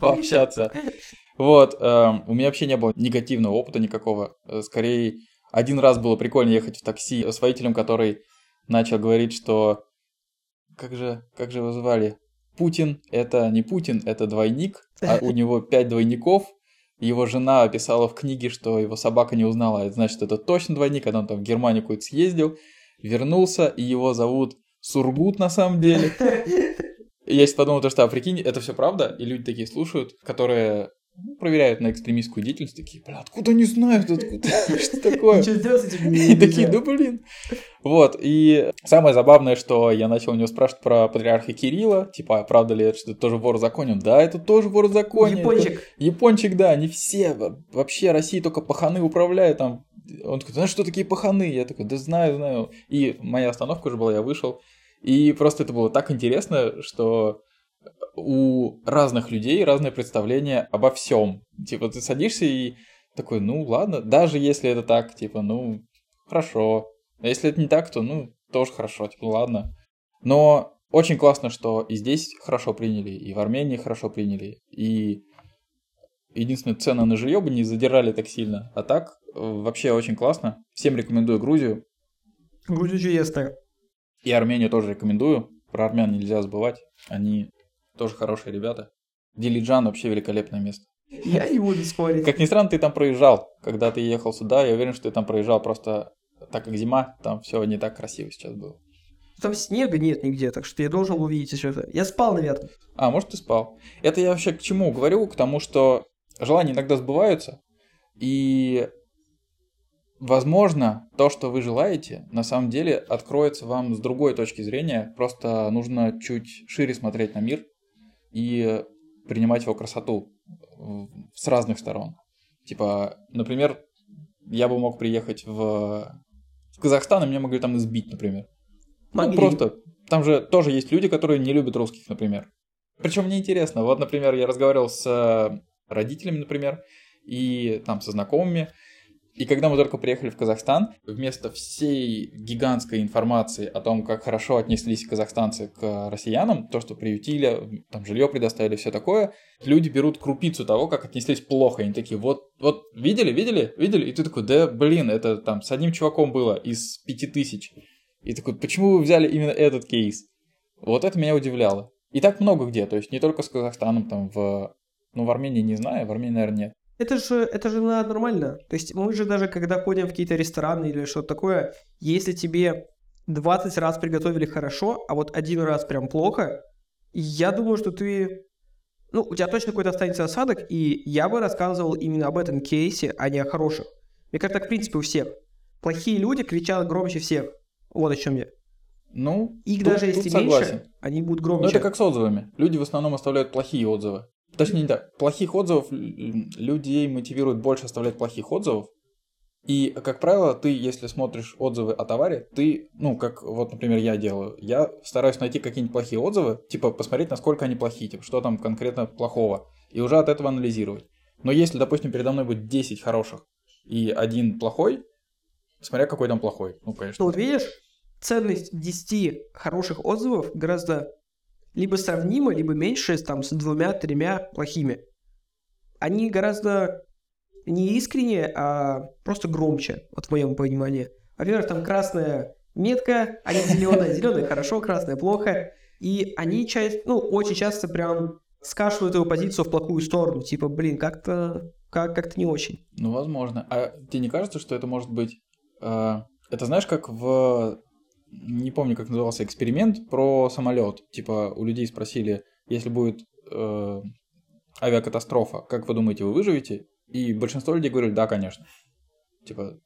Пообщаться. Вот, эм, у меня вообще не было негативного опыта никакого. Э, скорее, один раз было прикольно ехать в такси с водителем, который начал говорить, что... Как же, как же его звали? Путин – это не Путин, это двойник, а у него пять двойников. Его жена описала в книге, что его собака не узнала, это значит, это точно двойник, когда он там в Германию куда-то съездил, вернулся, и его зовут Сургут на самом деле. Я сейчас подумал, то, что, а прикинь, это все правда, и люди такие слушают, которые ну, проверяют на экстремистскую деятельность, такие, бля, откуда они знают, откуда, что такое? И такие, да блин. Вот, и самое забавное, что я начал у него спрашивать про патриарха Кирилла, типа, а правда ли это, что это тоже вор в законе? Да, это тоже вор в законе. Япончик. Это... Япончик, да, не все, вообще России только паханы управляют там. Он такой, знаешь, что такие паханы? Я такой, да знаю, знаю. И моя остановка уже была, я вышел, и просто это было так интересно, что у разных людей разное представление обо всем. Типа ты садишься и такой, ну ладно, даже если это так, типа, ну хорошо. А если это не так, то ну тоже хорошо, типа ладно. Но очень классно, что и здесь хорошо приняли, и в Армении хорошо приняли, и единственное, цены на жилье бы не задирали так сильно. А так, вообще очень классно. Всем рекомендую Грузию. Грузия чудесная. И Армению тоже рекомендую. Про армян нельзя забывать. Они тоже хорошие ребята. Дилиджан вообще великолепное место. Я не буду спорить. Как ни странно, ты там проезжал. Когда ты ехал сюда, я уверен, что ты там проезжал. Просто так как зима, там все не так красиво сейчас было. Там снега нет нигде, так что я должен увидеть еще. Я спал, наверное. А, может, ты спал. Это я вообще к чему говорю? К тому, что желания иногда сбываются, и Возможно, то, что вы желаете, на самом деле откроется вам с другой точки зрения. Просто нужно чуть шире смотреть на мир и принимать его красоту с разных сторон. Типа, например, я бы мог приехать в, в Казахстан, и меня могли там избить, например. Ну, могли. Ну, просто. Там же тоже есть люди, которые не любят русских, например. Причем мне интересно. Вот, например, я разговаривал с родителями, например, и там со знакомыми, и когда мы только приехали в Казахстан, вместо всей гигантской информации о том, как хорошо отнеслись казахстанцы к россиянам, то, что приютили, там жилье предоставили, все такое, люди берут крупицу того, как отнеслись плохо. Они такие, вот, вот, видели, видели, видели? И ты такой, да, блин, это там с одним чуваком было из пяти тысяч. И такой, почему вы взяли именно этот кейс? Вот это меня удивляло. И так много где, то есть не только с Казахстаном, там в... Ну, в Армении не знаю, в Армении, наверное, нет. Это же, это же нормально. То есть мы же даже, когда ходим в какие-то рестораны или что-то такое, если тебе 20 раз приготовили хорошо, а вот один раз прям плохо, я думаю, что ты... Ну, у тебя точно какой-то останется осадок, и я бы рассказывал именно об этом кейсе, а не о хороших. Мне кажется, так в принципе у всех. Плохие люди кричат громче всех. Вот о чем я. Ну, их тут, даже если меньше, они будут громче. Ну, это как с отзывами. Люди в основном оставляют плохие отзывы. Точнее, не так. Плохих отзывов людей мотивирует больше оставлять плохих отзывов. И, как правило, ты, если смотришь отзывы о товаре, ты, ну, как вот, например, я делаю, я стараюсь найти какие-нибудь плохие отзывы, типа посмотреть, насколько они плохие, типа, что там конкретно плохого, и уже от этого анализировать. Но если, допустим, передо мной будет 10 хороших и один плохой, смотря какой там плохой, ну, конечно. Ну, вот видишь, ценность 10 хороших отзывов гораздо либо сравнимо, либо меньше там, с двумя-тремя плохими. Они гораздо не искренние, а просто громче, вот в моем понимании. Во-первых, там красная метка, а не зеленая. Зеленая хорошо, красная плохо. И они часть, ну, очень часто прям скашивают его позицию в плохую сторону. Типа, блин, как-то как, как-то не очень. Ну, возможно. А тебе не кажется, что это может быть... Э, это знаешь, как в не помню, как назывался эксперимент про самолет. Типа у людей спросили, если будет э, авиакатастрофа, как вы думаете, вы выживете? И большинство людей говорили, да, конечно. Типа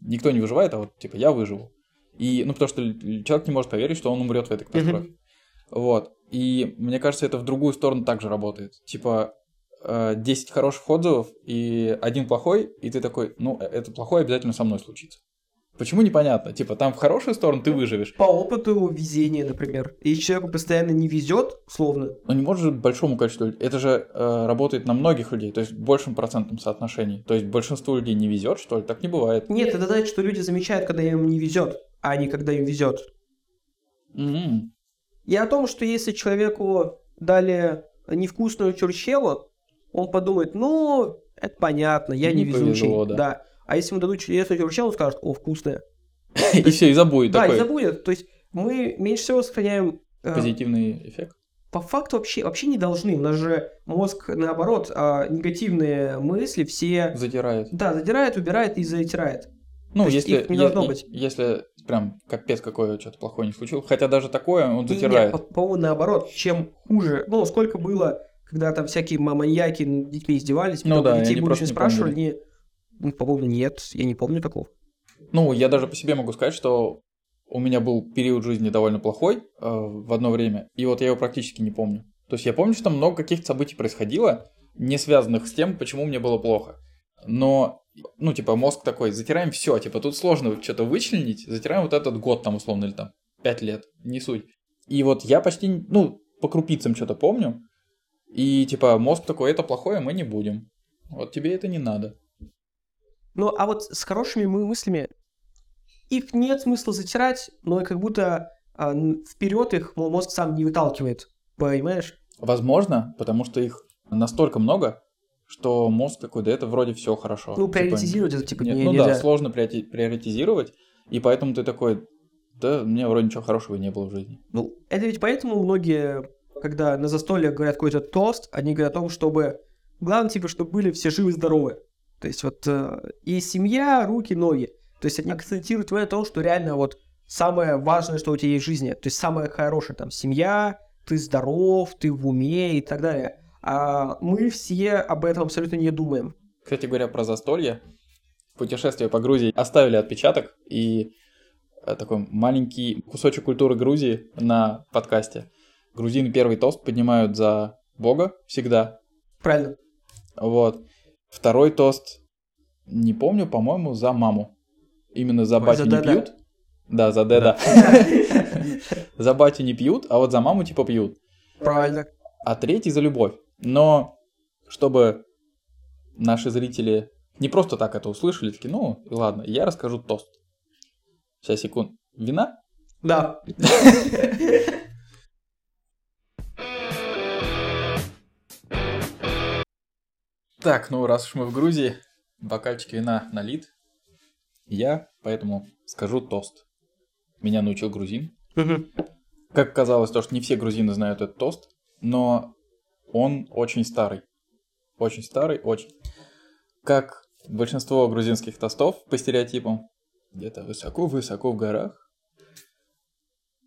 никто не выживает, а вот типа я выживу. И, ну, потому что человек не может поверить, что он умрет в этой катастрофе. Mm-hmm. Вот. И мне кажется, это в другую сторону также работает. Типа, 10 э, хороших отзывов и один плохой, и ты такой, ну, это плохой обязательно со мной случится. Почему непонятно? Типа, там в хорошую сторону ты выживешь. По опыту везения, например. Если человеку постоянно не везет, словно. Но не может же большому количеству людей. Это же э, работает на многих людей, то есть в большем процентном соотношении. То есть большинству людей не везет, что ли? Так не бывает. Нет, это значит, что люди замечают, когда им не везет, а не когда им везет. М-м. И о том, что если человеку дали невкусную чурчхелу, он подумает, ну, это понятно, я Не не везучий. повезло, да. А если ему дадут чудесную чурчхелу, он скажет, о, вкусная. И все, и забудет Да, и забудет. То есть мы меньше всего сохраняем... э, позитивный эффект. по факту вообще, вообще не должны. У нас же мозг, наоборот, а, негативные мысли все... Затирает. Да, задирает, убирает и затирает. Ну, То если, их не должно е- быть. если прям капец какое что-то плохое не случилось, хотя даже такое он затирает. Нет, по- по-моему, наоборот, чем хуже... Ну, сколько было, когда там всякие ма- маньяки над детьми издевались, Ну потом да, и детей не спрашивали, не... Ну, по-моему, нет, я не помню такого. Ну, я даже по себе могу сказать, что у меня был период жизни довольно плохой э, в одно время, и вот я его практически не помню. То есть я помню, что там много каких-то событий происходило, не связанных с тем, почему мне было плохо. Но, ну, типа, мозг такой, затираем все, типа, тут сложно что-то вычленить, затираем вот этот год там, условно, или там, пять лет, не суть. И вот я почти, ну, по крупицам что-то помню, и, типа, мозг такой, это плохое, мы не будем. Вот тебе это не надо. Ну, а вот с хорошими мы- мыслями их нет смысла затирать, но как будто вперед их мо- мозг сам не выталкивает. Понимаешь? Возможно, потому что их настолько много, что мозг такой, да это вроде все хорошо. Ну, Типа, приоритизировать это типа нет, не- ну нельзя. да, сложно приорити- приоритизировать, и поэтому ты такой, да, у меня вроде ничего хорошего не было в жизни. Ну, это ведь поэтому многие, когда на застолье говорят какой-то тост, они говорят о том, чтобы... Главное, типа, чтобы были все живы-здоровы. То есть вот э, и семья, руки, ноги. То есть они акцентируют на том, что реально вот самое важное, что у тебя есть в жизни. То есть самое хорошее, там, семья, ты здоров, ты в уме и так далее. А мы все об этом абсолютно не думаем. Кстати говоря, про застолье, путешествие по Грузии оставили отпечаток, и э, такой маленький кусочек культуры Грузии на подкасте. Грузины первый тост поднимают за Бога всегда, Правильно. Вот. Второй тост, не помню, по-моему, за маму. Именно за батю не Деда. пьют. Да, за деда. За батю не пьют, а вот за маму типа пьют. Правильно. А третий за любовь. Но чтобы наши зрители не просто так это услышали, такие, ну, ладно, я расскажу тост. Сейчас, секунд. Вина? Да. Так, ну раз уж мы в Грузии, бокальчик вина налит. Я поэтому скажу тост. Меня научил грузин. Как казалось, то, что не все грузины знают этот тост, но он очень старый. Очень старый, очень. Как большинство грузинских тостов по стереотипам, где-то высоко-высоко в горах,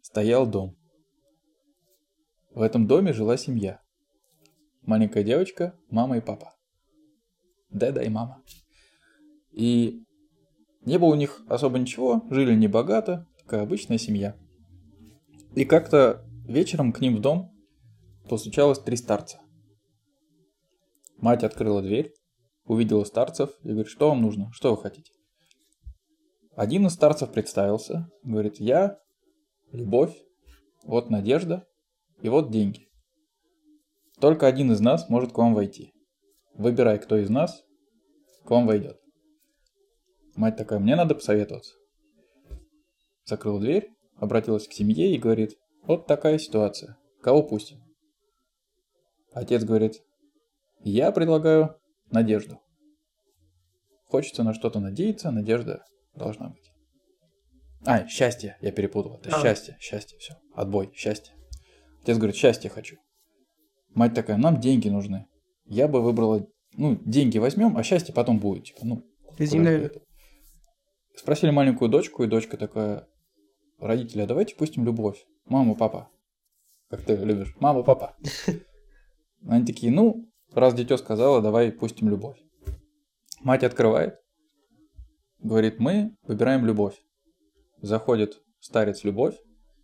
стоял дом. В этом доме жила семья. Маленькая девочка, мама и папа. Деда и мама. И не было у них особо ничего, жили небогато, такая обычная семья. И как-то вечером к ним в дом постучалось три старца. Мать открыла дверь, увидела старцев и говорит, что вам нужно, что вы хотите. Один из старцев представился, говорит, я, любовь, вот надежда и вот деньги. Только один из нас может к вам войти. Выбирай, кто из нас к вам войдет. Мать такая, мне надо посоветоваться. Закрыла дверь, обратилась к семье и говорит, вот такая ситуация, кого пустим? Отец говорит, я предлагаю надежду. Хочется на что-то надеяться, надежда должна быть. А, счастье, я перепутал. Это А. счастье, счастье, все. Отбой, счастье. Отец говорит, счастье хочу. Мать такая, нам деньги нужны. Я бы выбрала, ну, деньги возьмем, а счастье потом будет. Типа, ну, Земля. Спросили маленькую дочку, и дочка такая, родители, а давайте пустим любовь. Мама, папа. Как ты любишь? Мама, папа. Они такие, ну, раз дитё сказала, давай пустим любовь. Мать открывает, говорит, мы выбираем любовь. Заходит старец любовь,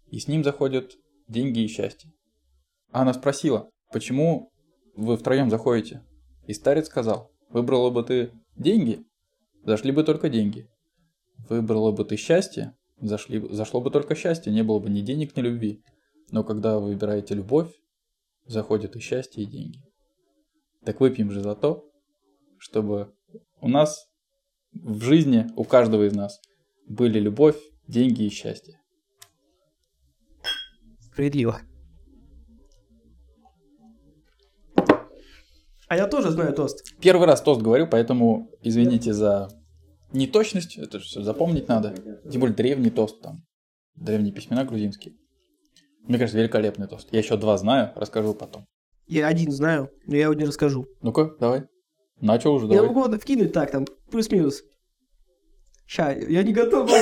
и с ним заходят деньги и счастье. А она спросила, почему вы втроем заходите? И старец сказал, выбрала бы ты деньги, зашли бы только деньги. выбрала бы ты счастье, зашли, зашло бы только счастье, не было бы ни денег, ни любви. Но когда вы выбираете любовь, заходит и счастье, и деньги. Так выпьем же за то, чтобы у нас в жизни, у каждого из нас, были любовь, деньги и счастье. Справедливо. А я тоже знаю тост. Первый раз тост говорю, поэтому извините за неточность, это все запомнить надо. Тем более древний тост там, древние письмена грузинские. Мне кажется, великолепный тост. Я еще два знаю, расскажу потом. Я один знаю, но я его не расскажу. Ну-ка, давай. Начал уже, Я давай. могу вот вкинуть так, там, плюс-минус. Ща, я не готов.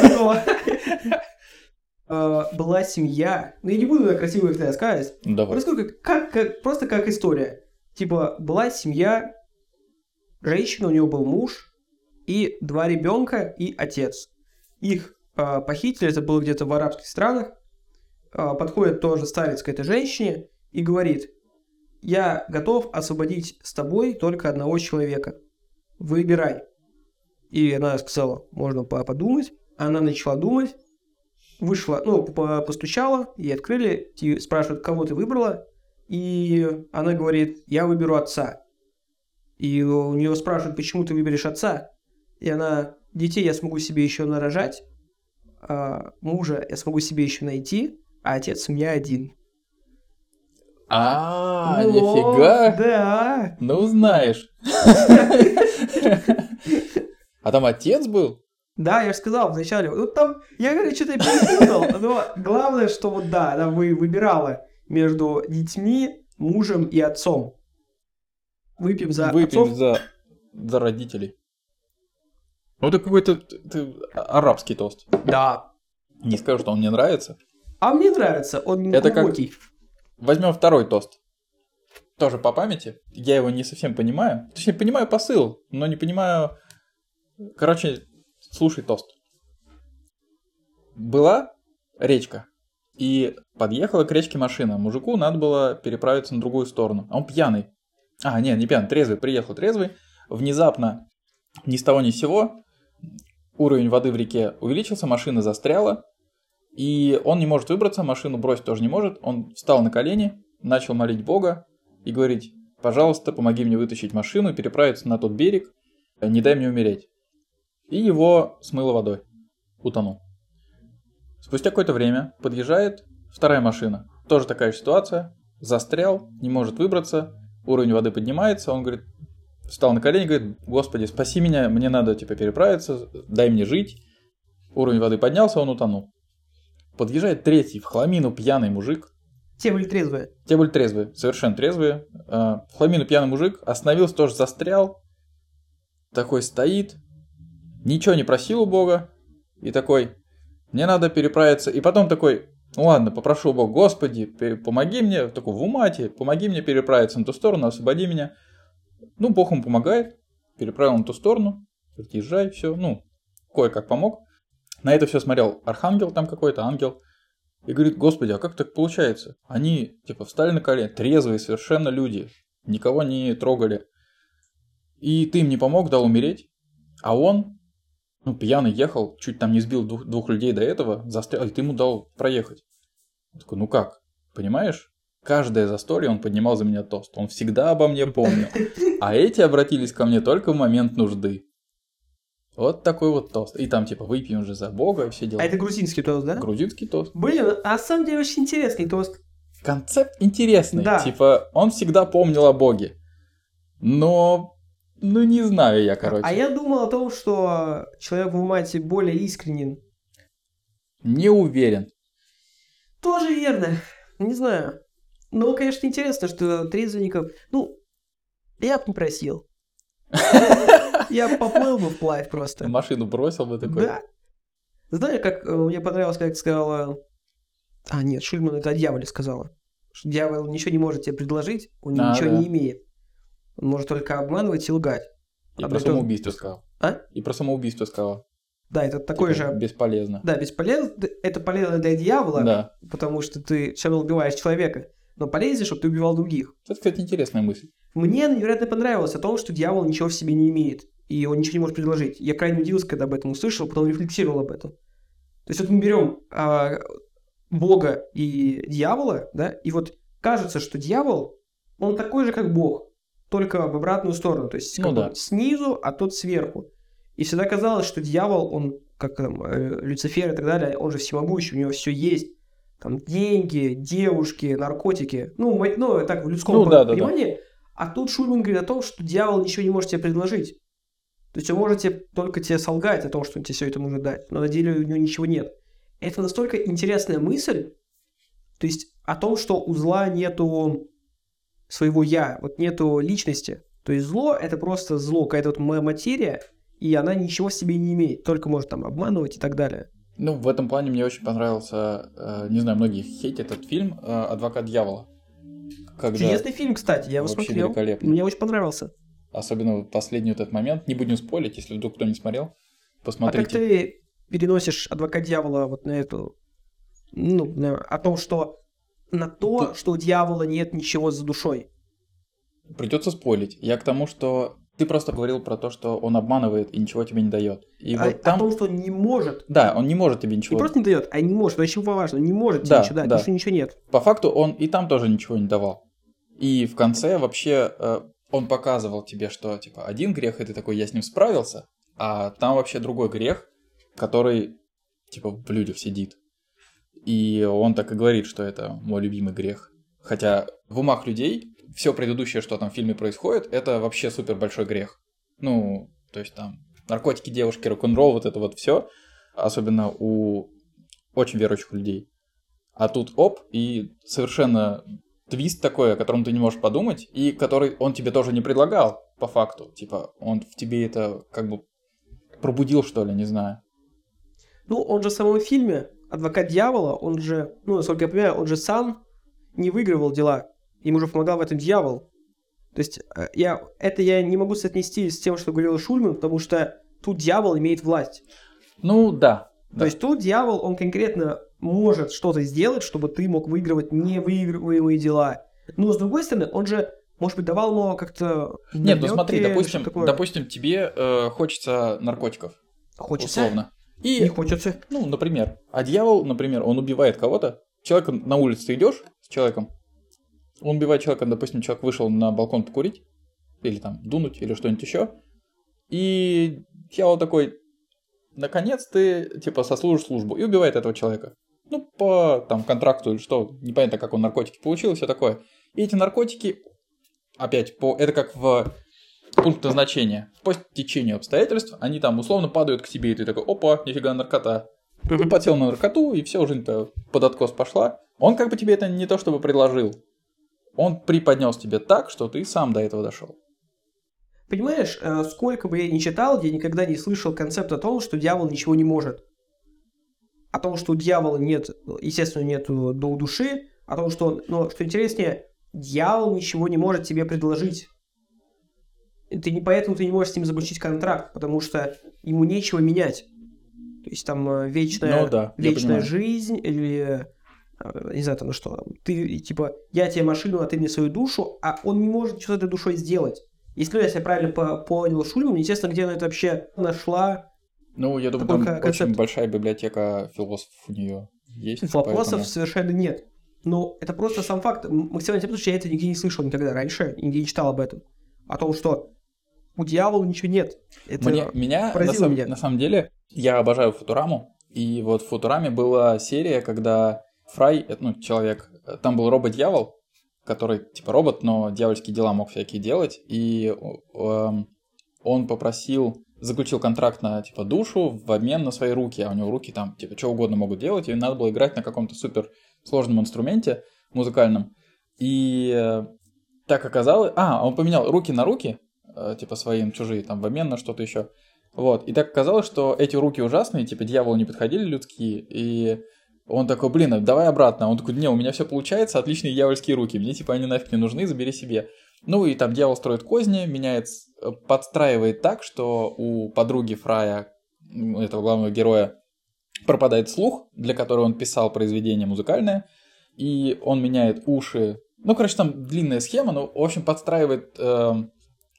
Э, Была семья, ну я не буду красиво их рассказывать, Ну, давай. Как, как, как- просто как история. Типа, была семья, женщина, у нее был муж, и два ребенка, и отец. Их а, похитили, это было где-то в арабских странах. А, подходит тоже старец к этой женщине и говорит, я готов освободить с тобой только одного человека. Выбирай. И она сказала, можно по- подумать. Она начала думать, вышла, ну, по- постучала, ей открыли, и спрашивают, кого ты выбрала, и она говорит, я выберу отца. И у нее спрашивают, почему ты выберешь отца, и она, детей я смогу себе еще нарожать, а мужа я смогу себе еще найти, а отец у меня один. А, Вот, нифига. Да. Ну, знаешь. А там отец был? Да, я же сказал вначале. Ну там, я говорю, что-то перепутал. Но главное, что вот да, она вы выбирала между детьми, мужем и отцом. Выпьем за Выпьем отцов. за, за родителей. Ну, это какой-то т- арабский тост. Да. Не скажу, что он мне нравится. А мне нравится, он Это как- глубокий. Возьмем второй тост. Тоже по памяти. Я его не совсем понимаю. Точнее, понимаю посыл, но не понимаю... Короче, слушай тост. Была речка, и подъехала к речке машина. Мужику надо было переправиться на другую сторону. А он пьяный. А, нет, не пьяный, трезвый. Приехал трезвый. Внезапно, ни с того ни с сего, уровень воды в реке увеличился, машина застряла. И он не может выбраться, машину бросить тоже не может. Он встал на колени, начал молить Бога и говорить, пожалуйста, помоги мне вытащить машину переправиться на тот берег, не дай мне умереть. И его смыло водой. Утонул. Спустя какое-то время подъезжает вторая машина. Тоже такая же ситуация. Застрял, не может выбраться, уровень воды поднимается, он говорит, встал на колени, говорит, Господи, спаси меня, мне надо типа переправиться, дай мне жить. Уровень воды поднялся, он утонул. Подъезжает третий, в хламину пьяный мужик. Те были трезвые. Те были трезвые, совершенно трезвые. Э, В хламину пьяный мужик остановился, тоже застрял. Такой стоит, ничего не просил у Бога. И такой, мне надо переправиться. И потом такой, ну ладно, попрошу у Бога, Господи, помоги мне, такой в умате, помоги мне переправиться на ту сторону, освободи меня. Ну, Бог ему помогает, переправил на ту сторону, говорит, езжай, все, ну, кое-как помог. На это все смотрел архангел там какой-то, ангел. И говорит, господи, а как так получается? Они, типа, встали на колени, трезвые совершенно люди, никого не трогали. И ты им не помог, дал умереть. А он, ну, пьяный ехал, чуть там не сбил двух, двух людей до этого, застрял, и ты ему дал проехать. Он такой, ну как, понимаешь? Каждое застолье он поднимал за меня тост. Он всегда обо мне помнил. А эти обратились ко мне только в момент нужды. Вот такой вот тост. И там типа выпьем же за Бога и все дела. А это грузинский тост, да? Грузинский тост. Блин, а на самом деле очень интересный тост. Концепт интересный. Да. Типа, он всегда помнил о Боге. Но, ну не знаю я, короче. А я думал о том, что человек в умате более искренен. Не уверен. Тоже верно. Не знаю. Но, конечно, интересно, что трезвенников... Ну, я бы не просил. Я поплыл бы вплавь просто. Машину бросил бы такой. Да. Знаешь, как э, мне понравилось, как сказала... А, нет, Шульман это о дьяволе сказала. Дьявол ничего не может тебе предложить, он А, ничего да. не имеет. Он может только обманывать и лгать. И Одно про самоубийство сказал. А? И про самоубийство сказал. Да, это такой Типа, же... Бесполезно. Да, бесполезно. Это полезно для дьявола, Да. потому что ты все равно убиваешь человека. Но полезнее, чтобы ты убивал других. Это, кстати, интересная мысль. Мне невероятно понравилось о том, что дьявол ничего в себе не имеет. и он ничего не может предложить. Я крайне удивился, когда об этом услышал, потом рефлексировал об этом. То есть вот мы берем а, Бога и дьявола, да, и вот кажется, что дьявол, он такой же, как Бог, только в обратную сторону, то есть Ну да. снизу, а тот сверху. И всегда казалось, что дьявол, он, как там, э, Люцифер и так далее, он же всемогущий, у него все есть. Там деньги, девушки, наркотики. Ну, ну так, в людском Ну, да, да, понимании. А тут Шульман говорит о том, что дьявол ничего не может тебе предложить. То есть он может тебе, только тебе солгать о том, что он тебе все это может дать, но на деле у него ничего нет. Это настолько интересная мысль, то есть о том, что у зла нету своего я, вот нету личности. То есть зло это просто зло, какая-то вот ма- материя, и она ничего в себе не имеет, только может там обманывать и так далее. Ну, в этом плане мне очень понравился, э, не знаю, многие хейтят этот фильм э, «Адвокат дьявола». Когда, Чудесный фильм, кстати, я его смотрел. Мне очень понравился. особенно последний вот этот момент, не будем спорить, если вдруг кто не смотрел, А как посмотрите. ты переносишь адвокат дьявола вот на эту, ну, на- о том, что на то, Ты- что у дьявола нет ничего за душой. Придется спорить. Я к тому, что ты просто говорил про то, что он обманывает и ничего тебе не дает. И А- вот О там... том, что он не может. Да, он не может тебе Не ничего... просто не дает, а не может. Это очень важно. Он не может тебе Да, ничего дать, да. потому что ничего нет. По факту он и там тоже ничего не давал. И в конце вообще э, он показывал тебе, что типа один грех, и ты такой, я с ним справился, а там вообще другой грех, который типа в людях сидит. И он так и говорит, что это мой любимый грех. Хотя в умах людей все предыдущее, что там в фильме происходит, это вообще супер большой грех. Ну, то есть там наркотики, девушки, рок-н-ролл, вот это вот все, особенно у очень верующих людей. А тут оп, и совершенно твист такой, о котором ты не можешь подумать, и который он тебе тоже не предлагал, по факту. Типа, он в тебе это как бы пробудил, что ли, не знаю. Ну, он же в самом фильме, адвокат дьявола, он же, ну, насколько я понимаю, он же сам не выигрывал дела. Ему же помогал в этом дьявол. То есть, э, я, это я не могу соотнести с тем, что говорил Шульман, потому что тут дьявол имеет власть. Ну, да. То да. есть тут дьявол, он конкретно может что-то сделать, чтобы ты мог выигрывать невыигрываемые дела. Но с другой стороны, он же, может быть, давал ему как-то... Нет, ну смотри, допустим, допустим, тебе э, хочется наркотиков, хочется, условно. И, не хочется. ну, например, а дьявол, например, он убивает кого-то, человек на улице идешь с человеком, он убивает человека, допустим, человек вышел на балкон покурить, или там дунуть, или что-нибудь еще, и дьявол такой, наконец ты, типа, сослужишь службу, и убивает этого человека. Ну, по там контракту или что, непонятно, как он наркотики получил, все такое. И эти наркотики, опять, по, это как в пункт назначения. По течению обстоятельств они там условно падают к тебе, и ты такой, опа, нифига наркота. Ты подсел на наркоту, и все, жизнь-то под откос пошла. Он как бы тебе это не то чтобы предложил. Он преподнес тебе так, что ты сам до этого дошел. Понимаешь, э, сколько бы я ни читал, я никогда не слышал концепт о том, что дьявол ничего не может. О том, что у дьявола нет, естественно, нет до души, о том, что, но что интереснее, дьявол ничего не может тебе предложить. Ты не поэтому ты не можешь с ним заключить контракт, потому что ему нечего менять. То есть там э, вечная, Ну да, вечная жизнь или э, не знаю там что. Ты типа я тебе машину, а ты мне свою душу, а он не может с этой душой сделать. Если ну, я правильно по- понял Шульман, естественно, где она это вообще нашла Ну, я думаю, там ко- концепт. очень большая библиотека философов у нее есть. Вопросов поэтому- совершенно нет. Но это просто сам факт. Максимально потому что я это нигде не слышал никогда раньше, нигде не читал об этом. О том, что у дьявола ничего нет. Это Мне, меня, на, сам- меня. на самом деле, я обожаю Футураму. И вот в Футураме была серия, когда Фрай, э, ну, человек, э, там был робот-дьявол, который, типа, робот, но дьявольские дела мог всякие делать. И эм, он попросил, заключил контракт на, типа, душу в обмен на свои руки. А у него руки там, типа, что угодно могут делать. И надо было играть на каком-то супер сложном инструменте музыкальном. И э, так оказалось... А, он поменял руки на руки, э, типа свои, чужие, там, в обмен на что-то еще. Вот, и так оказалось, что эти руки ужасные, типа дьяволу не подходили людские, и он такой, блин, давай обратно. Он такой, не, у меня все получается, отличные дьявольские руки, мне типа они нафиг не нужны, забери себе. Ну и там дьявол строит козни, меняет, э, подстраивает так, что у подруги Фрая, этого главного героя, пропадает слух, для которого он писал произведение музыкальное, и он меняет уши. Ну, короче, там длинная схема, но, в общем, подстраивает эм,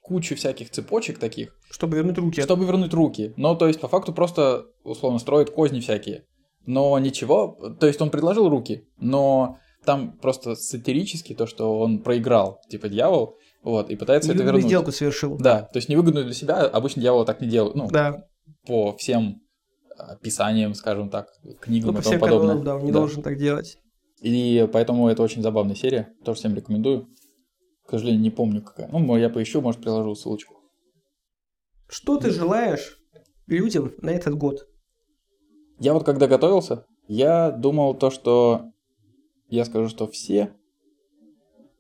кучу всяких цепочек таких, Чтобы вернуть руки. чтобы вернуть руки. Но, то есть, по факту просто, условно, строит козни всякие. Но ничего, то есть он предложил руки, но там просто сатирически то, что он проиграл, типа дьявол, вот, и пытается это вернуть. сделку совершил. Да, то есть невыгодную для себя обычно дьявол так не делают, ну, Да. по всем а, писаниям, скажем так, книгам Ну, по и тому подобное. канонам, да, он не Да. должен так делать. И поэтому это очень забавная серия, тоже всем рекомендую. К сожалению, не помню какая. Ну, я поищу, может, приложу ссылочку. Что ты желаешь людям на этот год? Я вот когда готовился, я думал то, что я скажу, что все,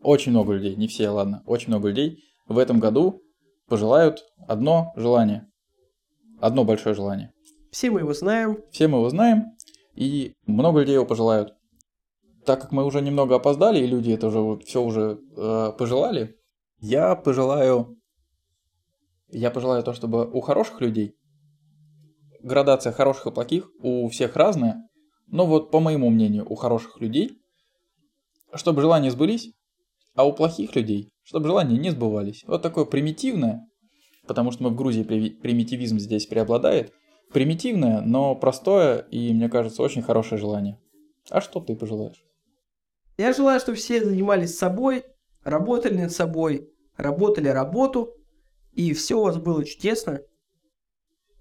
очень много людей, не все, ладно, очень много людей в этом году пожелают одно желание. Одно большое желание. Все мы его знаем. Все мы его знаем, и много людей его пожелают. Так как мы уже немного опоздали, и люди это уже все уже э, пожелали, я пожелаю, я пожелаю то, чтобы у хороших людей градация хороших и плохих у всех разная, но вот по моему мнению, у хороших людей, чтобы желания сбылись, а у плохих людей, чтобы желания не сбывались. Вот такое примитивное, потому что мы в Грузии при- примитивизм здесь преобладает, примитивное, но простое и, мне кажется, очень хорошее желание. А что ты пожелаешь? Я желаю, чтобы все занимались собой, работали над собой, работали работу, и все у вас было чудесно.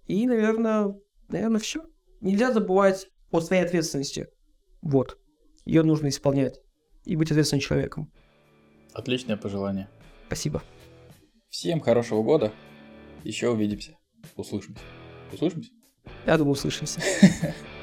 И, наверное, наверное, все. Нельзя забывать о своей ответственности. Вот. Ее нужно исполнять. И быть ответственным человеком. Отличное пожелание. Спасибо. Всем хорошего года. Еще увидимся. Услышимся. Услышимся? Я думаю, услышимся.